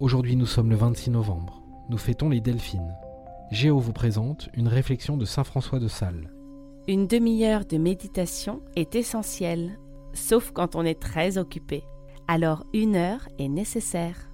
Aujourd'hui nous sommes le 26 novembre. Nous fêtons les Delphines. Géo vous présente une réflexion de Saint François de Sales. Une demi-heure de méditation est essentielle, sauf quand on est très occupé. Alors une heure est nécessaire.